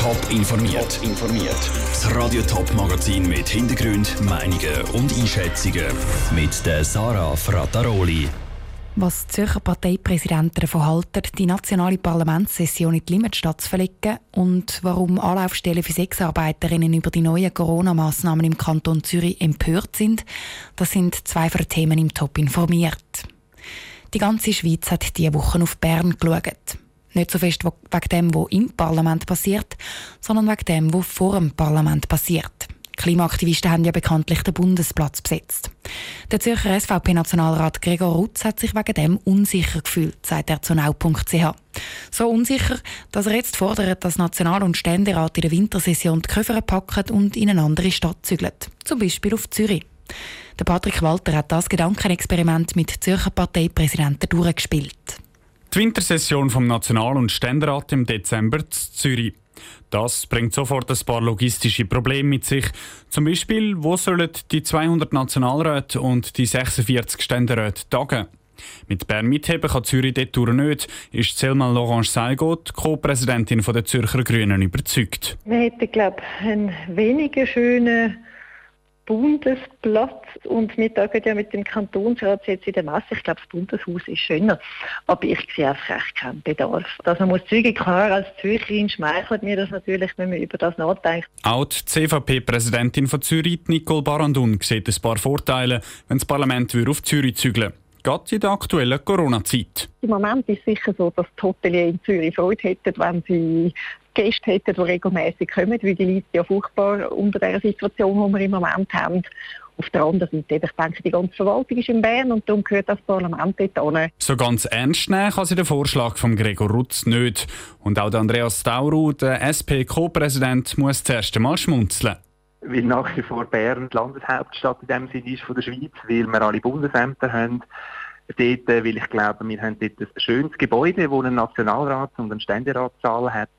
Top informiert. informiert. Das Radio Top Magazin mit Hintergrund, Meinungen und Einschätzungen mit der Sarah Frataroli. Was die Zürcher Parteipräsidenten davon halten, die nationale Parlamentssession in die Limmatstadt zu verlegen und warum Anlaufstellen für Sexarbeiterinnen über die neuen Corona-Massnahmen im Kanton Zürich empört sind, das sind zwei von Themen im Top informiert. Die ganze Schweiz hat diese Woche auf Bern geschaut. Nicht so fest wegen dem, was im Parlament passiert, sondern wegen dem, was vor dem Parlament passiert. Klimaaktivisten haben ja bekanntlich den Bundesplatz besetzt. Der Zürcher SVP-Nationalrat Gregor Rutz hat sich wegen dem unsicher gefühlt, sagt er zu nau.ch. So unsicher, dass er jetzt fordert, dass National- und Ständerat in der Wintersession die Köffer packen und in eine andere Stadt zügeln. Zum Beispiel auf Zürich. Der Patrick Walter hat das Gedankenexperiment mit Zürcher Parteipräsidenten durchgespielt. Die Wintersession vom National- und Ständerat im Dezember in Zürich. Das bringt sofort ein paar logistische Probleme mit sich. Zum Beispiel, wo sollen die 200 Nationalräte und die 46 Ständeräte tagen? Mit Bern mitheben kann Zürich dort nicht, ist Selma Laurence Seigot, Co-Präsidentin der Zürcher Grünen, überzeugt. Wir hätten, glaube ich, einen weniger schönen Bundesplatz und wir tagen ja mit dem Kantonsrat jetzt in der Masse. Ich glaube, das Bundeshaus ist schöner, aber ich sehe einfach echt keinen Bedarf. Dass man muss zügig klar als Zürcherin schmeichelt mir das natürlich, wenn man über das nachdenkt. Auch die CVP-Präsidentin von Zürich, Nicole Barandun, sieht ein paar Vorteile, wenn das Parlament auf Zürich zügeln gerade in der aktuellen Corona-Zeit. Im Moment ist es sicher so, dass die Hotelier in Zürich Freude hätten, wenn sie Gäste hätten, die regelmäßig kommen, weil die Leute ja furchtbar unter der Situation, die wir im Moment haben. Auf der anderen Seite, ich denke, die ganze Verwaltung ist in Bern und darum gehört das Parlament dort hin. So ganz ernst nehmen kann sie den Vorschlag von Gregor Rutz nicht. Und auch der Andreas Stauru, der SP-Co-Präsident, muss zuerst einmal schmunzeln. Weil nach wie vor Bern die Landeshauptstadt in dem Sinne ist von der Schweiz, weil wir alle Bundesämter haben. Dort, äh, weil ich glaube, wir haben dort ein schönes Gebäude, das einen Nationalrat und einen Ständeratssaal hat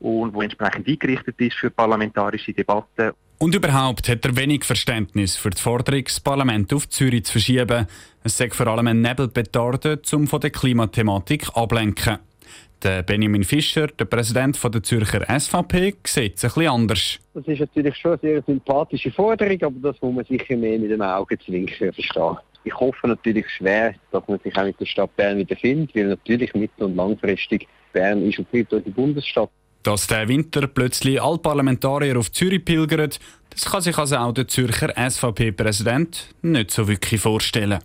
und wo entsprechend eingerichtet ist für parlamentarische Debatten. Und überhaupt hat er wenig Verständnis für die Forderung, das Parlament auf Zürich zu verschieben. Es sei vor allem ein Nebelbetarde, um von der Klimathematik ablenken. Der Benjamin Fischer, der Präsident der Zürcher SVP, sieht es ein bisschen anders. Das ist natürlich schon eine sehr sympathische Forderung, aber das muss man sicher mehr mit dem Augenzwinkern verstehen. Ich hoffe natürlich schwer, dass man sich auch mit der Stadt Bern wieder findet, weil natürlich mittel- und langfristig Bern ist und bleibt die Bundesstadt. Dass der Winter plötzlich alle Parlamentarier auf Zürich pilgern, das kann sich also auch der Zürcher SVP-Präsident nicht so wirklich vorstellen.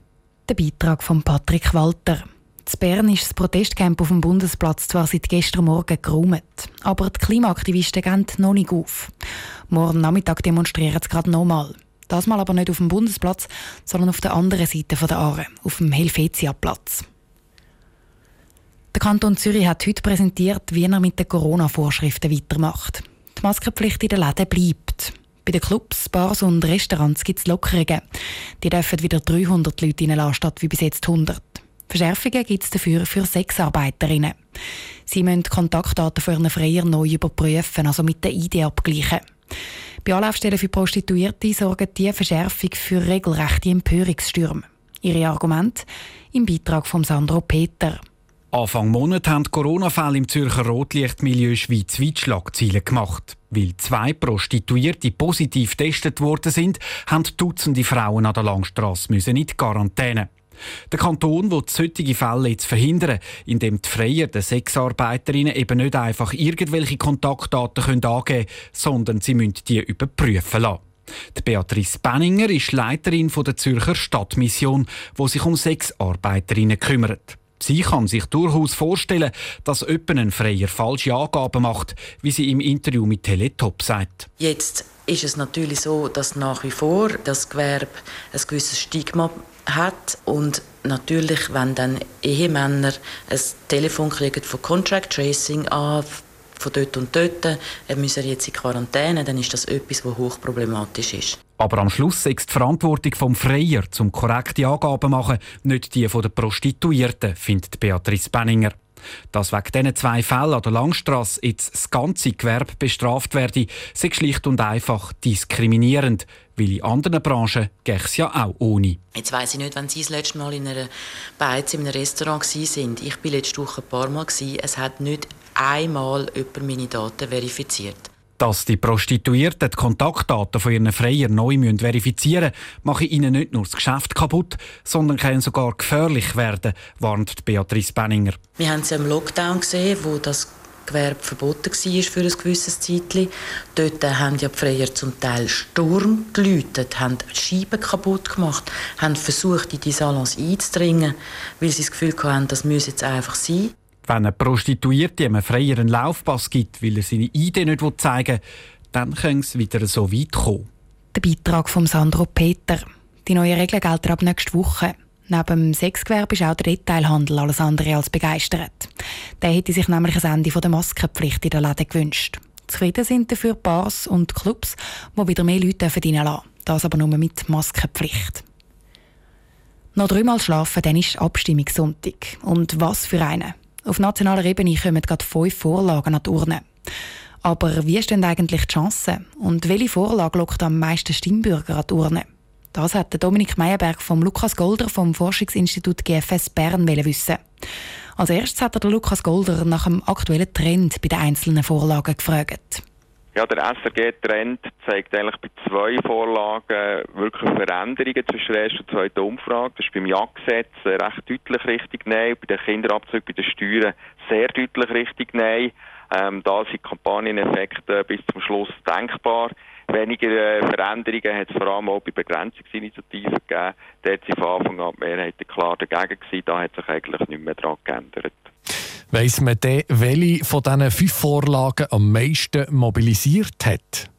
Der Beitrag von Patrick Walter. In Bern ist das Protestcamp auf dem Bundesplatz zwar seit gestern Morgen geräumt, aber die Klimaaktivisten gehen noch nicht auf. Morgen Nachmittag demonstrieren sie gerade nochmal. Das mal aber nicht auf dem Bundesplatz, sondern auf der anderen Seite der Aare, auf dem Helvetia-Platz. Der Kanton Zürich hat heute präsentiert, wie er mit den Corona-Vorschriften weitermacht. Die Maskenpflicht in den Läden bleibt. Bei den Clubs, Bars und Restaurants gibt es Lockerungen. Die dürfen wieder 300 Leute reinlassen, statt wie bis jetzt 100. Verschärfungen gibt es dafür für Sexarbeiterinnen. Sie müssen Kontaktdaten von ihren Freier neu überprüfen, also mit der ID abgleichen. Bei Anlaufstellen für Prostituierte sorgen diese Verschärfung für regelrechte Empörungsstürme. Ihre Argumente im Beitrag von Sandro Peter. Anfang Monat haben Corona-Fälle im Zürcher Rotlichtmilieu schweizweit Schlagzeilen gemacht. Weil zwei Prostituierte positiv getestet worden sind, haben Dutzende Frauen an der Langstrasse in die Quarantäne. Der Kanton will solche Fälle jetzt verhindern, indem die Freier den Sexarbeiterinnen eben nicht einfach irgendwelche Kontaktdaten können angeben können, sondern sie müssen die überprüfen lassen. Die Beatrice Benninger ist Leiterin der Zürcher Stadtmission, die sich um Sexarbeiterinnen kümmert. Sie kann sich durchaus vorstellen, dass jemand ein Freier falsche Angaben macht, wie sie im Interview mit Teletop sagt. Jetzt ist es natürlich so, dass nach wie vor das Gewerbe ein gewisses Stigma hat und natürlich, wenn dann Ehemänner ein Telefon kriegen von Contract Tracing an, von dort und dort, er müsse jetzt in Quarantäne, dann ist das etwas, was hochproblematisch ist. Aber am Schluss ist die Verantwortung vom Freier zum korrekte Angaben machen nicht die der Prostituierten, findet Beatrice Benninger. Dass wegen diesen zwei Fällen an der Langstrasse jetzt das ganze Gewerbe bestraft werde, sei schlicht und einfach diskriminierend, weil in anderen Branchen geht es ja auch ohne. Jetzt weiss ich nicht, wenn Sie das letzte Mal in einer Beiz in einem Restaurant waren. Ich war letzte Woche ein paar Mal. Es hat nicht einmal jemand meine Daten verifiziert. Dass die Prostituierten die Kontaktdaten von ihren Freier neu verifizieren müssen, mache ihnen nicht nur das Geschäft kaputt, sondern kann sogar gefährlich werden, warnt Beatrice Benninger. Wir haben es im Lockdown gesehen, wo das Gewerbe verboten war für ein gewisses Zeitchen. Dort haben ja die Freier zum Teil Sturm geläutet, haben Scheiben kaputt gemacht, haben versucht, in die Salons einzudringen, weil sie das Gefühl hatten, das müsse jetzt einfach sein. Wenn eine Prostituierte einem Freier einen Laufpass gibt, weil er seine Idee nicht zeigen will, dann kann es wieder so weit kommen. Der Beitrag von Sandro Peter. Die neuen Regeln gelten ab nächster Woche. Neben dem Sexgewerbe ist auch der Detailhandel alles andere als begeistert. Der hätte sich nämlich ein Ende der Maskenpflicht in der Läden gewünscht. Zufrieden sind dafür Bars und Clubs, die wieder mehr Leute verdienen lassen. Das aber nur mit Maskenpflicht. Noch dreimal schlafen, dann ist Abstimmungssonntag. Und was für eine. Auf nationaler Ebene kommen gerade fünf Vorlagen an die Urne. Aber wie stehen eigentlich die Chancen? Und welche Vorlage lockt am meisten Stimmbürger an die Urne? Das hat Dominik Meyerberg vom Lukas Golder vom Forschungsinstitut GFS Bern wissen. Als erstes hat er Lukas Golder nach dem aktuellen Trend bei den einzelnen Vorlagen gefragt. Ja, der SRG-Trend zeigt eigentlich bei zwei Vorlagen wirklich Veränderungen zwischen der ersten und zweiten Umfrage. Das ist beim Ja-Gesetz recht deutlich richtig Nein, bei den Kinderabzügen, bei den Steuern sehr deutlich richtig Nein. Ähm, da sind Kampagneneffekte bis zum Schluss denkbar. Weniger äh, Veränderungen hat es vor allem auch bei Begrenzungsinitiativen gegeben. Hat sie von Anfang an die Mehrheit klar dagegen gewesen. Da hat sich eigentlich nichts mehr daran geändert. Weiss man denn, welche von diesen fünf Vorlagen am meisten mobilisiert hat?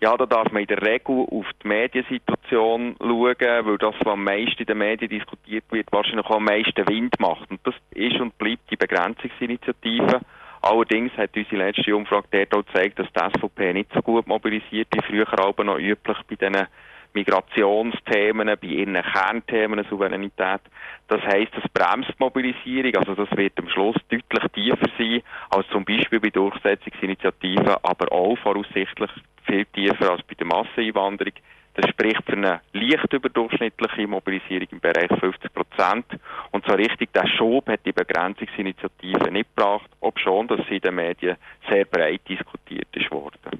Ja, da darf man in der Regel auf die Mediensituation schauen, weil das, was am meisten in den Medien diskutiert wird, wahrscheinlich auch am meisten Wind macht. Und das ist und bleibt die Begrenzungsinitiative. Allerdings hat unsere letzte Umfrage dort auch gezeigt, dass die SVP nicht so gut mobilisiert wie früher aber noch üblich bei diesen Migrationsthemen, bei ihren Kernthemen Souveränität. Das heisst, das bremst die Mobilisierung, also das wird am Schluss deutlich tiefer sein als zum Beispiel bei Durchsetzungsinitiativen, aber auch voraussichtlich viel tiefer als bei der Masseneinwanderung. Das spricht für eine leicht überdurchschnittliche Mobilisierung im Bereich 50 Prozent. Und so richtig der Schub hat die Begrenzungsinitiative nicht gebracht, obschon das in den Medien sehr breit diskutiert ist worden.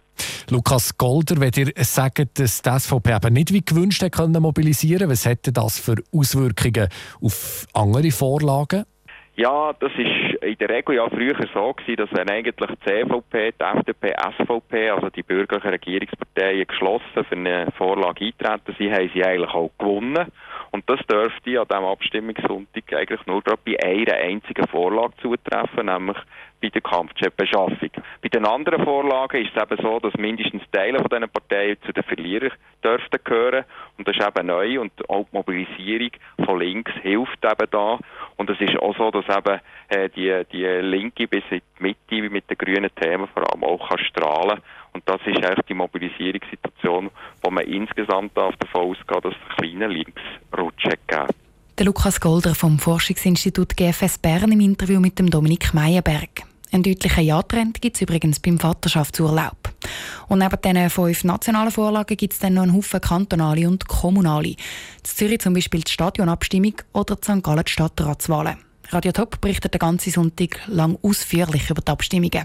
Lukas Golder, wenn ihr sagt, dass die SVP eben nicht wie gewünscht hat können was hätte das für Auswirkungen auf andere Vorlagen? Ja, das ist in der Regel ja früher so gewesen, dass wenn eigentlich die CVP, die FDP, SVP, also die bürgerlichen Regierungsparteien geschlossen für eine Vorlage eintreten sind, haben sie eigentlich auch gewonnen. Und das dürfte an diesem Abstimmungssonntag eigentlich nur gerade bei einer einzigen Vorlage zutreffen, nämlich bei der Kampfjetbeschaffung. Bei den anderen Vorlagen ist es eben so, dass mindestens Teile von diesen Parteien zu den Verlierern dürften gehören. Und das ist eben neu und auch die Mobilisierung von links hilft eben da. Und es ist auch so, dass eben äh, die, die Linke bis in die Mitte mit den grünen Themen vor allem auch kann strahlen und das ist eigentlich die Mobilisierungssituation, wo man insgesamt davon ausgeht, dass es einen kleinen Linksrutsch gegeben der Lukas Golder vom Forschungsinstitut GFS Bern im Interview mit dem Dominik Meyerberg. Einen deutlichen Ja-Trend gibt es übrigens beim Vaterschaftsurlaub. Und neben diesen fünf nationalen Vorlagen gibt es dann noch einen Haufen kantonale und kommunale. In Zürich zum Beispiel die Stadionabstimmung oder die St. Gallen die Stadtratswahlen. Radio Top berichtet den ganzen Sonntag lang ausführlich über die Abstimmungen.